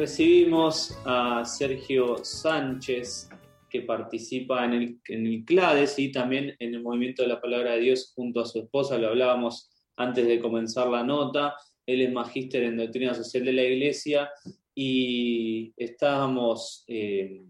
recibimos a Sergio Sánchez, que participa en el, en el CLADES y también en el Movimiento de la Palabra de Dios junto a su esposa, lo hablábamos antes de comenzar la nota. Él es magíster en doctrina social de la Iglesia y estábamos eh,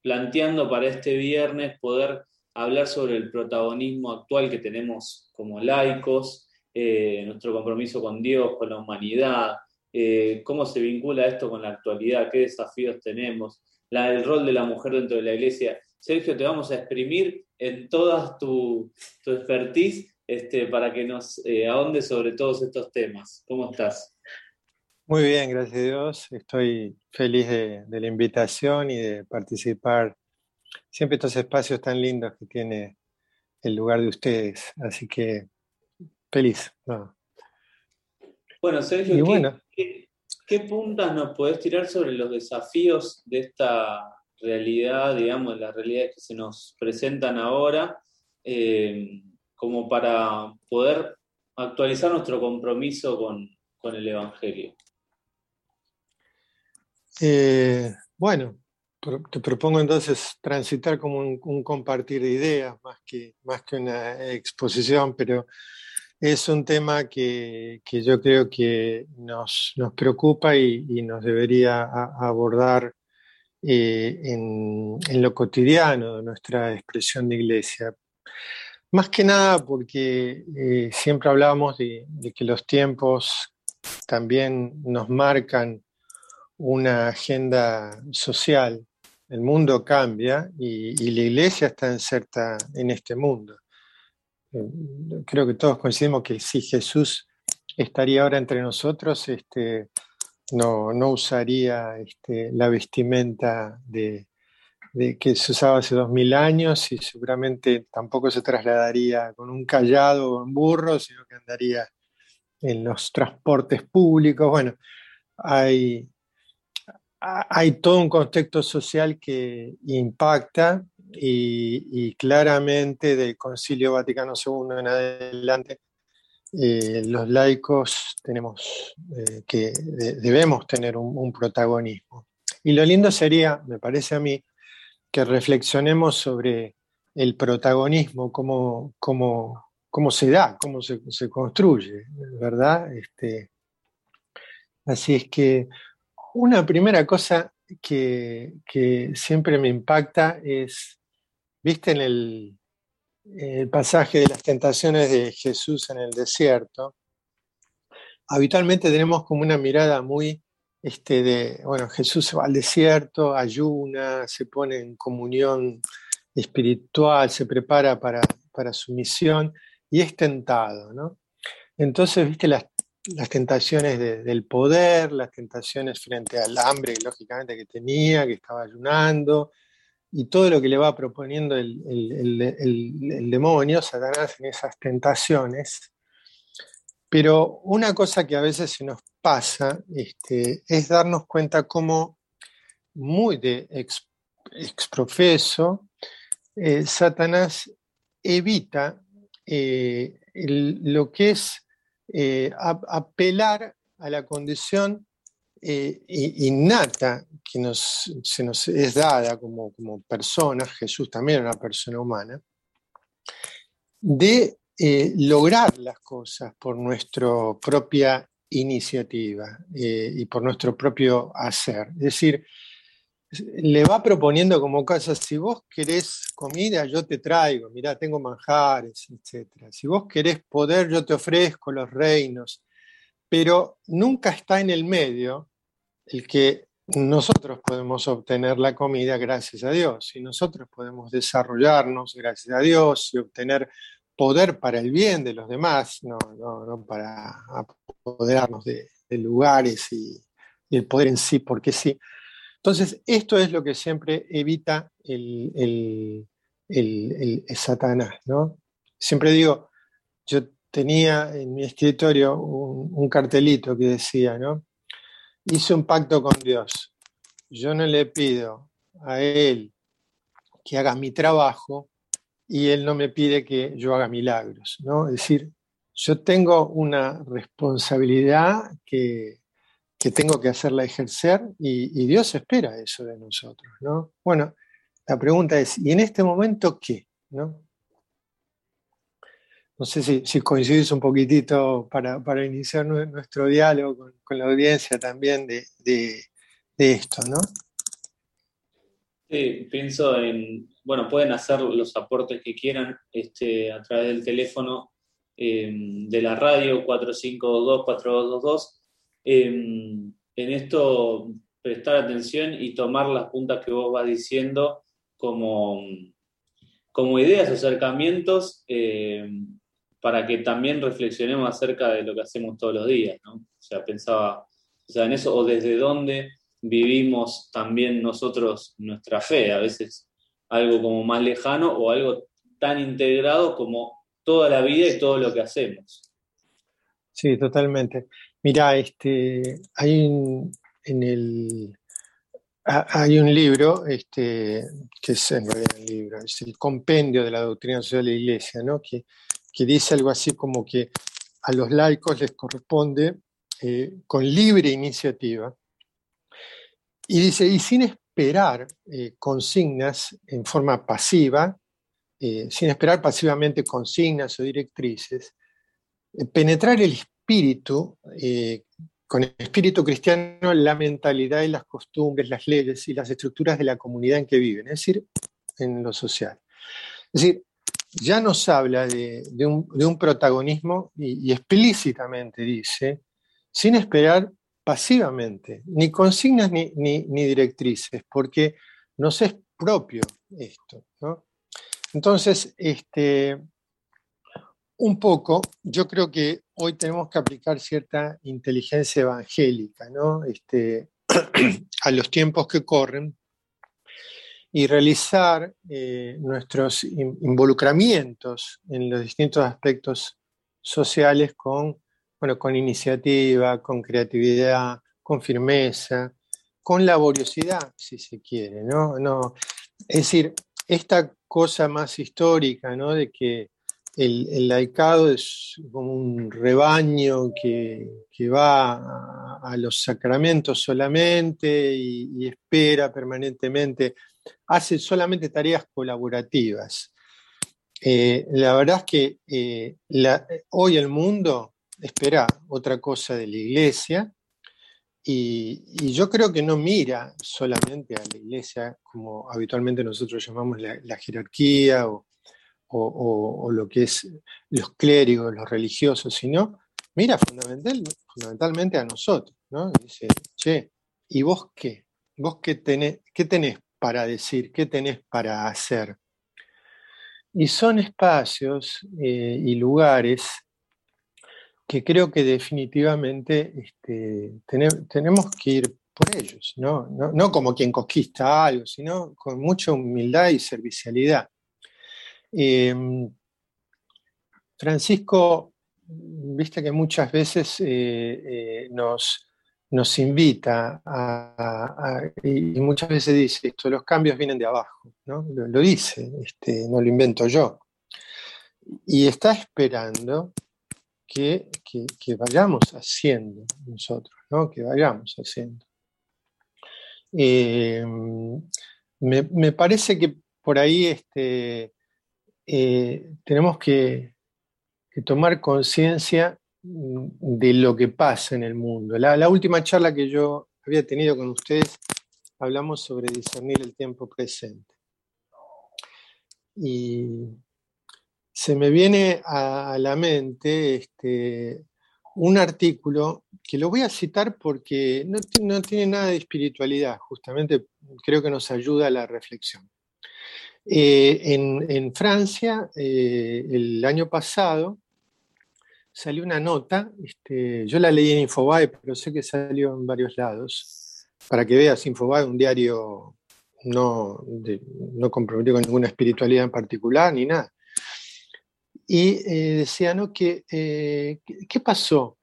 planteando para este viernes poder hablar sobre el protagonismo actual que tenemos como laicos, eh, nuestro compromiso con Dios, con la humanidad, eh, cómo se vincula esto con la actualidad, qué desafíos tenemos, el rol de la mujer dentro de la iglesia. Sergio, te vamos a exprimir en toda tu, expertise este, para que nos eh, ahondes sobre todos estos temas. ¿Cómo estás? Muy bien, gracias a Dios. Estoy feliz de, la invitación y de participar. Siempre estos espacios tan lindos que tiene el lugar de ustedes. Así que feliz. Bueno, Sergio, ¿qué, puntas nos podés tirar sobre los desafíos de esta realidad, digamos, las realidades que se nos presentan ahora, eh, como para poder actualizar nuestro compromiso con, el Evangelio? Eh, bueno, te propongo entonces transitar como un, compartir de ideas más que, más que una exposición, pero es un tema que, yo creo que nos, preocupa y, nos debería abordar eh, en, lo cotidiano de nuestra expresión de iglesia. Más que nada porque eh, siempre hablamos de, que los tiempos también nos marcan una agenda social. El mundo cambia y, y la iglesia está inserta en este mundo creo que todos coincidimos que si Jesús estaría ahora entre nosotros, este, no, no usaría este, la vestimenta de, que se usaba hace dos mil años y seguramente tampoco se trasladaría con un callado o en burro, sino que andaría en los transportes públicos. Bueno, hay, hay todo un contexto social que impacta y, claramente del Concilio Vaticano II en adelante, eh, los laicos tenemos eh, que debemos tener un, protagonismo. Y lo lindo sería, me parece a mí, que reflexionemos sobre el protagonismo, cómo, cómo, cómo se da, cómo se, se construye, ¿verdad? Este, así es que una primera cosa que, que, siempre me impacta es Viste en el, pasaje de las tentaciones de Jesús en el desierto, habitualmente tenemos como una mirada muy este, de, bueno, Jesús va al desierto, ayuna, se pone en comunión espiritual, se prepara para, su misión y es tentado, ¿no? Entonces, viste las, tentaciones del poder, las tentaciones frente al hambre, lógicamente, que tenía, que estaba ayunando, y todo lo que le va proponiendo el, demonio, Satanás, en esas tentaciones. Pero una cosa que a veces se nos pasa este, es darnos cuenta cómo muy de exprofeso, eh, Satanás evita eh, lo que es eh, apelar a la condición innata que nos, se nos es dada como, como personas, Jesús también era una persona humana, de eh, lograr las cosas por nuestra propia iniciativa eh, y por nuestro propio hacer. Es decir, le va proponiendo como cosas, si vos querés comida, yo te traigo, mirá, tengo manjares, etc. Si vos querés poder, yo te ofrezco los reinos, pero nunca está en el medio el que nosotros podemos obtener la comida gracias a Dios y nosotros podemos desarrollarnos gracias a Dios y obtener poder para el bien de los demás, no, para apoderarnos de, lugares y, el poder en sí, porque sí. Entonces, esto es lo que siempre evita el, Satanás, ¿no? Siempre digo, yo tenía en mi escritorio un, un cartelito que decía, ¿no? Hice un pacto con Dios. Yo no le pido a Él que haga mi trabajo y Él no me pide que yo haga milagros, ¿no? Es decir, yo tengo una responsabilidad que, que tengo que hacerla ejercer y, Dios espera eso de nosotros, ¿no? Bueno, la pregunta es, ¿y en este momento qué? ¿no? No sé si, si coincidís un poquitito para, iniciar nuestro diálogo con, la audiencia también de, esto, ¿no? Sí, pienso en, bueno, pueden hacer los aportes que quieran este, a través del teléfono eh, de la radio 4522-4222. Eh, en esto prestar atención y tomar las puntas que vos vas diciendo como, como ideas acercamientos eh, para que también reflexionemos acerca de lo que hacemos todos los días, ¿no? O sea, pensaba o sea, en eso, o desde dónde vivimos también nosotros nuestra fe, a veces algo como más lejano o algo tan integrado como toda la vida y todo lo que hacemos. Sí, totalmente. Mira, este, hay un, en el, hay un libro, este, que es en realidad el libro, es el compendio de la doctrina social de la Iglesia, ¿no? que que dice algo así como que a los laicos les corresponde eh, con libre iniciativa. Y dice, y sin esperar eh, consignas en forma pasiva, eh, sin esperar pasivamente consignas o directrices, penetrar el espíritu, con el espíritu cristiano, la mentalidad y las costumbres, las leyes y las estructuras de la comunidad en que viven, es decir, en lo social. Es decir, ya nos habla de, un, protagonismo y, explícitamente dice, sin esperar pasivamente, ni consignas ni, directrices, porque nos es propio esto. Entonces, este, un poco, yo creo que hoy tenemos que aplicar cierta inteligencia evangélica este, a los tiempos que corren y realizar eh, nuestros involucramientos en los distintos aspectos sociales con, bueno, con iniciativa, con creatividad, con firmeza, con laboriosidad, si se quiere. ¿no? No, es decir, esta cosa más histórica ¿no? de que el, laicado es como un rebaño que, va a, los sacramentos solamente y espera permanentemente hace solamente tareas colaborativas. Eh, la verdad es que eh, hoy el mundo espera otra cosa de la iglesia y, yo creo que no mira solamente a la iglesia como habitualmente nosotros llamamos la, jerarquía o, lo que es los clérigos, los religiosos, sino mira fundamentalmente a nosotros. ¿no? dice, che, ¿y vos qué? ¿Vos qué tenés, qué tenés para decir, qué tenés para hacer. Y son espacios eh, y lugares que creo que definitivamente este, tenemos que ir por ellos, ¿no? ¿no? como quien conquista algo, sino con mucha humildad y servicialidad. Em, Francisco, viste que muchas veces eh, eh, nos, nos invita a, y muchas veces dice esto, los cambios vienen de abajo, ¿no? Lo, dice, este, no lo invento yo. Y está esperando que, vayamos haciendo nosotros, ¿no? Que vayamos haciendo. Eh, me, parece que por ahí este, eh, tenemos que tomar conciencia de lo que pasa en el mundo. La, última charla que yo había tenido con ustedes, hablamos sobre discernir el tiempo presente. Y se me viene a, la mente este, un artículo que lo voy a citar porque no, tiene nada de espiritualidad, justamente creo que nos ayuda a la reflexión. Eh, en, Francia, eh, el año pasado, salió una nota, este, yo la leí en Infobae, pero sé que salió en varios lados, para que veas, Infobae, un diario no, no comprometido con ninguna espiritualidad en particular ni nada. Y eh, decía, ¿no? Eh, ¿Qué pasó?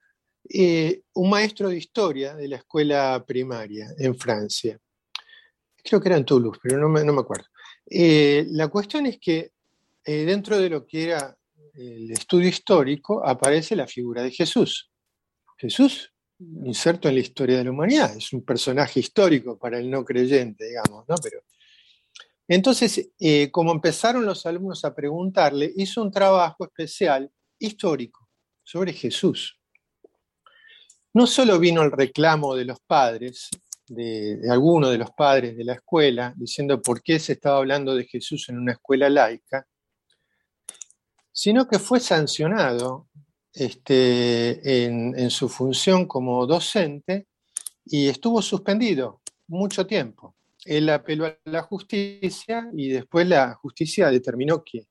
Eh, un maestro de historia de la escuela primaria en Francia, creo que era en Toulouse, pero no me, no me acuerdo. la cuestión es que dentro de lo que era el estudio histórico aparece la figura de Jesús. Jesús inserto en la historia de la humanidad, es un personaje histórico para el no creyente, digamos, ¿no? Pero, entonces, eh, como empezaron los alumnos a preguntarle, hizo un trabajo especial histórico sobre Jesús. No solo vino el reclamo de los padres, de, de algunos de los padres de la escuela, diciendo por qué se estaba hablando de Jesús en una escuela laica, sino que fue sancionado este, en, su función como docente y estuvo suspendido mucho tiempo. Él apeló a la justicia y después la justicia determinó que,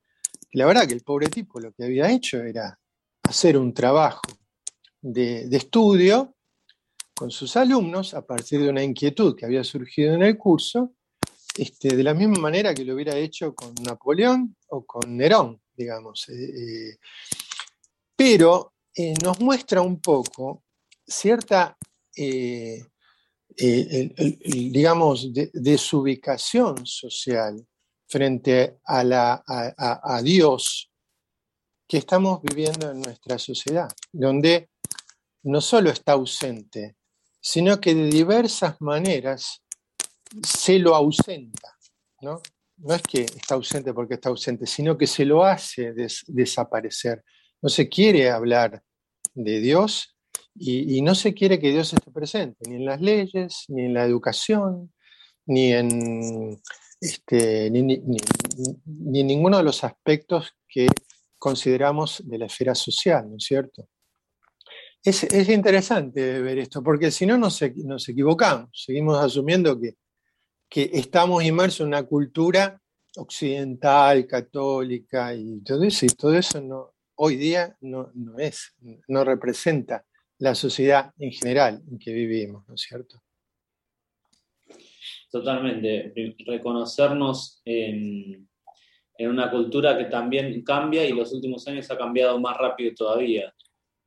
la verdad que el pobre tipo lo que había hecho era hacer un trabajo de, estudio con sus alumnos a partir de una inquietud que había surgido en el curso, este, de la misma manera que lo hubiera hecho con Napoleón o con Nerón, digamos. Eh, eh, pero eh, nos muestra un poco cierta, digamos, desubicación social frente a, la, a, Dios que estamos viviendo en nuestra sociedad, donde no solo está ausente, sino que de diversas maneras se lo ausenta, ¿no? No es que está ausente porque está ausente, sino que se lo hace desaparecer no se quiere hablar de Dios y, no se quiere que Dios esté presente, ni en las leyes, ni en la educación, ni en, este, ni, en ninguno de los aspectos que consideramos de la esfera social, ¿no es cierto? Es, interesante ver esto, porque si no nos, nos equivocamos, seguimos asumiendo que, que estamos inmersos en una cultura occidental, católica, y todo eso, y todo eso no, hoy día no, es, no representa la sociedad en general en que vivimos, ¿no es cierto? Totalmente. Reconocernos en, una cultura que también cambia y los últimos años ha cambiado más rápido todavía.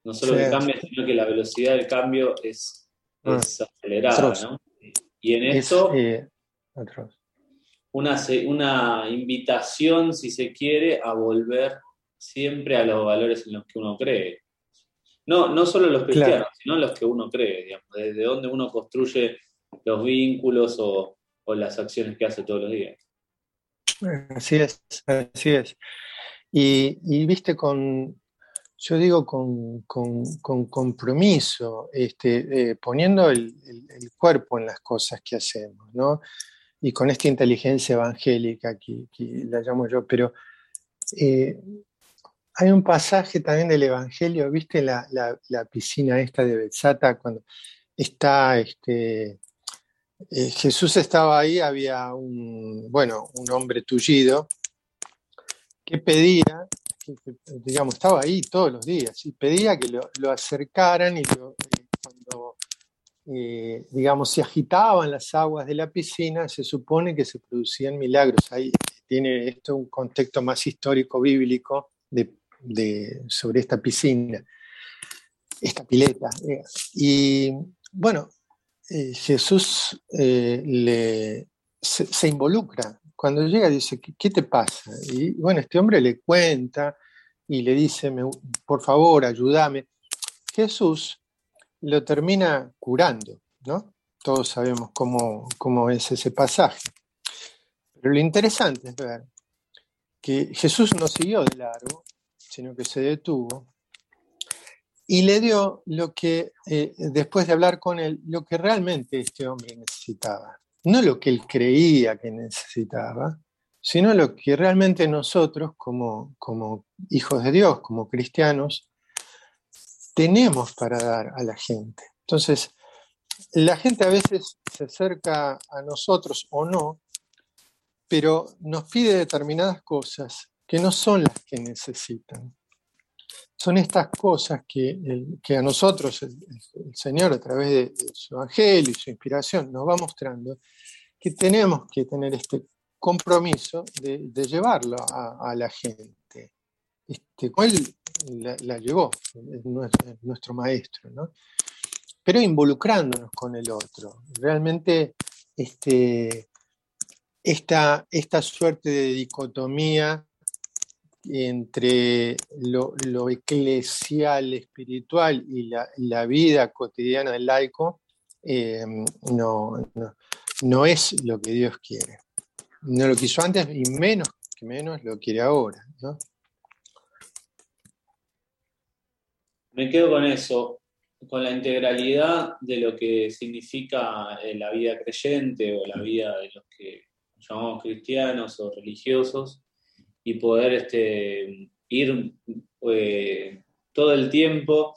No solo que cambia, sino que la velocidad del cambio es, ah, acelerada, ¿no? Y en eso, eh, una, una invitación, si se quiere, a volver siempre a los valores en los que uno cree. No, no solo los cristianos, sino los que uno cree, digamos, desde donde uno construye los vínculos o, las acciones que hace todos los días. Así es, así es. Y, viste, con, yo digo con, compromiso, este, eh, poniendo el, cuerpo en las cosas que hacemos, ¿no? Y con esta inteligencia evangélica que, la llamo yo, pero eh, hay un pasaje también del Evangelio, ¿viste la, piscina esta de Betzata? Cuando está, este, eh, Jesús estaba ahí, había un, bueno, un hombre tullido que pedía, digamos, estaba ahí todos los días y pedía que lo, acercaran y eh, cuando, eh, digamos, se agitaban las aguas de la piscina, se supone que se producían milagros. Ahí tiene esto un contexto más histórico bíblico de sobre esta piscina, esta pileta. Eh, y bueno, eh, Jesús le, se, involucra. Cuando llega dice, ¿qué, te pasa? Y bueno, este hombre le cuenta y le dice, por favor, ayúdame. Jesús lo termina curando, ¿no? Todos sabemos cómo, cómo es ese pasaje. Pero lo interesante es ver que Jesús no siguió de largo, sino que se detuvo y le dio lo que, eh, después de hablar con él, lo que realmente este hombre necesitaba. No lo que él creía que necesitaba, sino lo que realmente nosotros, como, como hijos de Dios, como cristianos, tenemos para dar a la gente. Entonces, la gente a veces se acerca a nosotros o no, pero nos pide determinadas cosas que no son las que necesitan. Son estas cosas que, que a nosotros el, Señor a través de, su Evangelio y su inspiración nos va mostrando que tenemos que tener este compromiso de, llevarlo a, la gente. Este, él la, llevó, es nuestro, maestro, ¿no? pero involucrándonos con el otro. Realmente este, esta, esta suerte de dicotomía entre lo, eclesial, espiritual y la, vida cotidiana del laico eh, no, no, es lo que Dios quiere. No lo quiso antes y menos que menos lo quiere ahora. Me quedo con eso, con la integralidad de lo que significa eh, la vida creyente o la vida de los que llamamos cristianos o religiosos y poder este, ir eh, todo el tiempo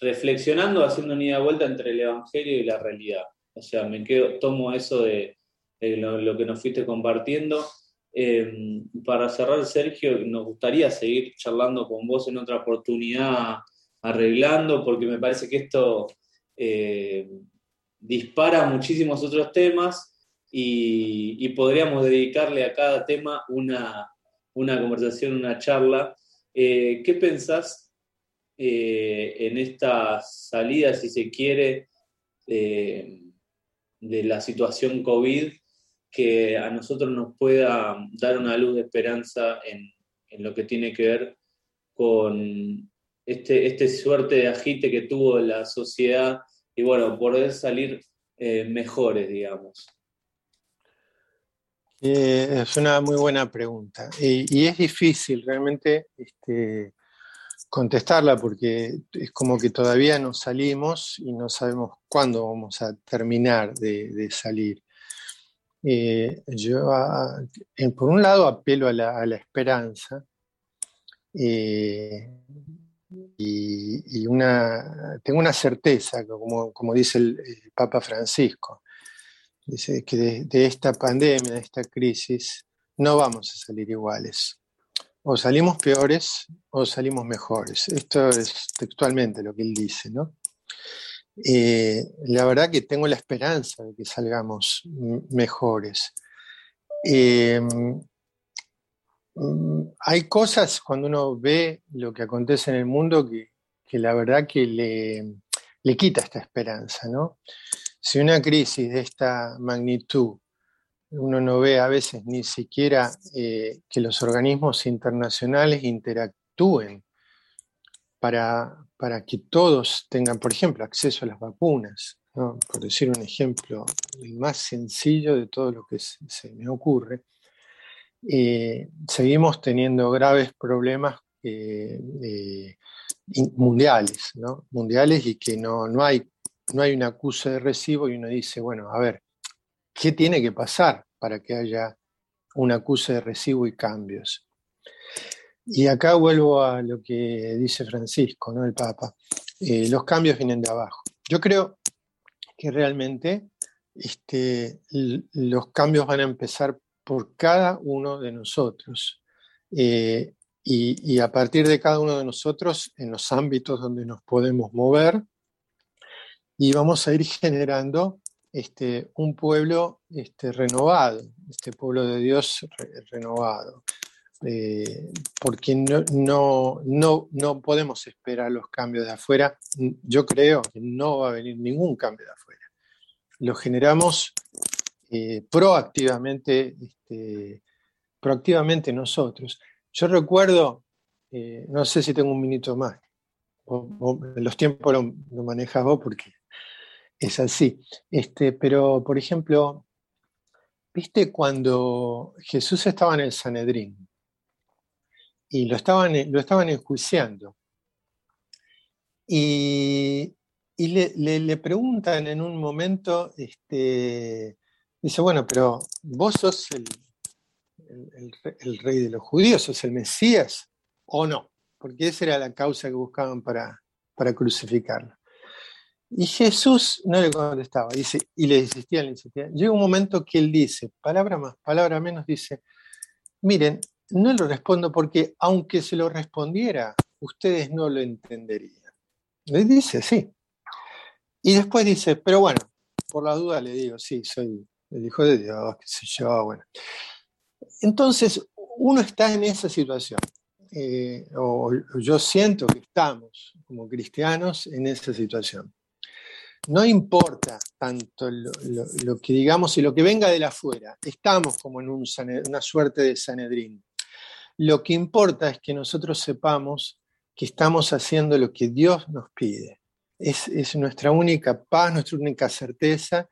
reflexionando, haciendo una ida vuelta entre el Evangelio y la realidad. O sea, me quedo, tomo eso de, lo, que nos fuiste compartiendo. Eh, para cerrar, Sergio, nos gustaría seguir charlando con vos en otra oportunidad, arreglando, porque me parece que esto eh, dispara muchísimos otros temas y, podríamos dedicarle a cada tema una, conversación, una charla. Eh, ¿Qué pensás eh, en esta salida, si se quiere, de la situación COVID que a nosotros nos pueda dar una luz de esperanza en, lo que tiene que ver con este, este suerte de agite que tuvo la sociedad y bueno, poder salir mejores, digamos. Eh, es una muy buena pregunta y, es difícil realmente este, contestarla porque es como que todavía no salimos y no sabemos cuándo vamos a terminar de, salir. Eh, por un lado, apelo a la, esperanza eh, y, una, tengo una certeza, como, como dice el Papa Francisco, Dice que de, esta pandemia, de esta crisis, no vamos a salir iguales. O salimos peores o salimos mejores. Esto es textualmente lo que él dice, ¿no? Eh, la verdad que tengo la esperanza de que salgamos mejores. Eh, hay cosas cuando uno ve lo que acontece en el mundo que, la verdad que le, le, quita esta esperanza, ¿no? Si una crisis de esta magnitud uno no ve a veces ni siquiera eh, que los organismos internacionales interactúen para, para, que todos tengan, por ejemplo, acceso a las vacunas, por decir un ejemplo, el más sencillo de todo lo que se, me ocurre, eh, seguimos teniendo graves problemas eh, mundiales, ¿no? mundiales y que no, no hay no hay una acusa de recibo y uno dice, bueno, a ver, ¿qué tiene que pasar para que haya una acusa de recibo y cambios? Y acá vuelvo a lo que dice Francisco, ¿no? el Papa. Eh, los cambios vienen de abajo. Yo creo que realmente este, los cambios van a empezar por cada uno de nosotros. Eh, y, a partir de cada uno de nosotros, en los ámbitos donde nos podemos mover, y vamos a ir generando este, un pueblo este, renovado, este pueblo de Dios renovado. Eh, porque no, no, no, no, podemos esperar los cambios de afuera. Yo creo que no va a venir ningún cambio de afuera. Lo generamos eh, proactivamente, este, proactivamente nosotros. Yo recuerdo, eh, no sé si tengo un minuto más, los tiempos lo, lo manejas vos porque es así. Este, pero, por ejemplo, ¿viste cuando Jesús estaba en el Sanedrín y lo estaban, lo estaban enjuiciando? Y, le, preguntan en un momento, este, dice, bueno, pero vos sos el, el, rey de los judíos, sos el Mesías o no, porque esa era la causa que buscaban para, para crucificarlo. Y Jesús no le contestaba, dice, y le insistía, le insistía. Llega un momento que él dice, palabra más, palabra menos, dice, miren, no lo respondo porque aunque se lo respondiera, ustedes no lo entenderían. Le dice, sí. Y después dice, pero bueno, por la duda le digo, sí, soy el Hijo de Dios, qué sé yo, bueno. Entonces, uno está en esa situación, eh, o yo siento que estamos como cristianos en esa situación no importa tanto lo, que digamos y lo que venga de la afuera, estamos como en una suerte de Sanedrín. lo que importa es que nosotros sepamos que estamos haciendo lo que Dios nos pide. Es, nuestra única paz, nuestra única certeza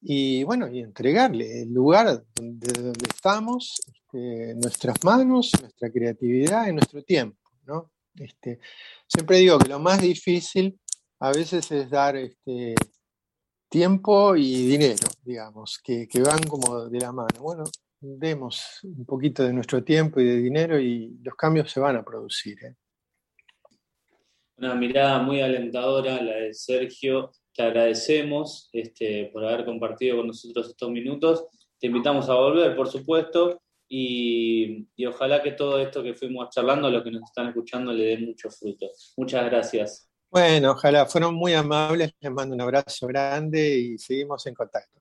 y bueno, y entregarle el lugar donde, donde estamos, este, nuestras manos, nuestra creatividad y nuestro tiempo. ¿no? Este, siempre digo que lo más difícil a veces es dar este, tiempo y dinero, digamos, que, van como de la mano. Bueno, demos un poquito de nuestro tiempo y de dinero y los cambios se van a producir. ¿eh? Una mirada muy alentadora, la de Sergio. Te agradecemos este, por haber compartido con nosotros estos minutos. Te invitamos a volver, por supuesto, y, ojalá que todo esto que fuimos charlando, a los que nos están escuchando, le dé mucho fruto. Muchas gracias. Bueno, ojalá, fueron muy amables, les mando un abrazo grande y seguimos en contacto.